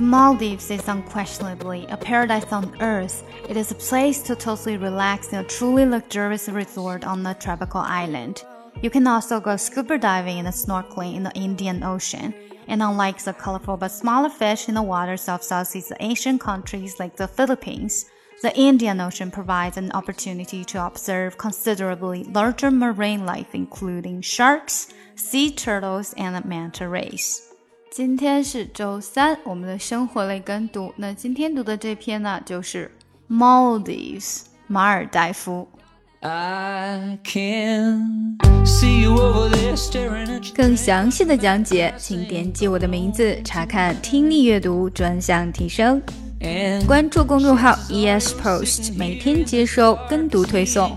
The Maldives is unquestionably a paradise on earth. It is a place to totally relax in a truly luxurious resort on a tropical island. You can also go scuba diving and snorkeling in the Indian Ocean. And unlike the colorful but smaller fish in the waters of Southeast Asian countries like the Philippines, the Indian Ocean provides an opportunity to observe considerably larger marine life, including sharks, sea turtles, and manta rays. 今天是周三，我们的生活类跟读。那今天读的这篇呢，就是 Maldives 马尔代夫。更详细的讲解，请点击我的名字查看听力阅读专项提升。关注公众号 ES Post，每天接收跟读推送。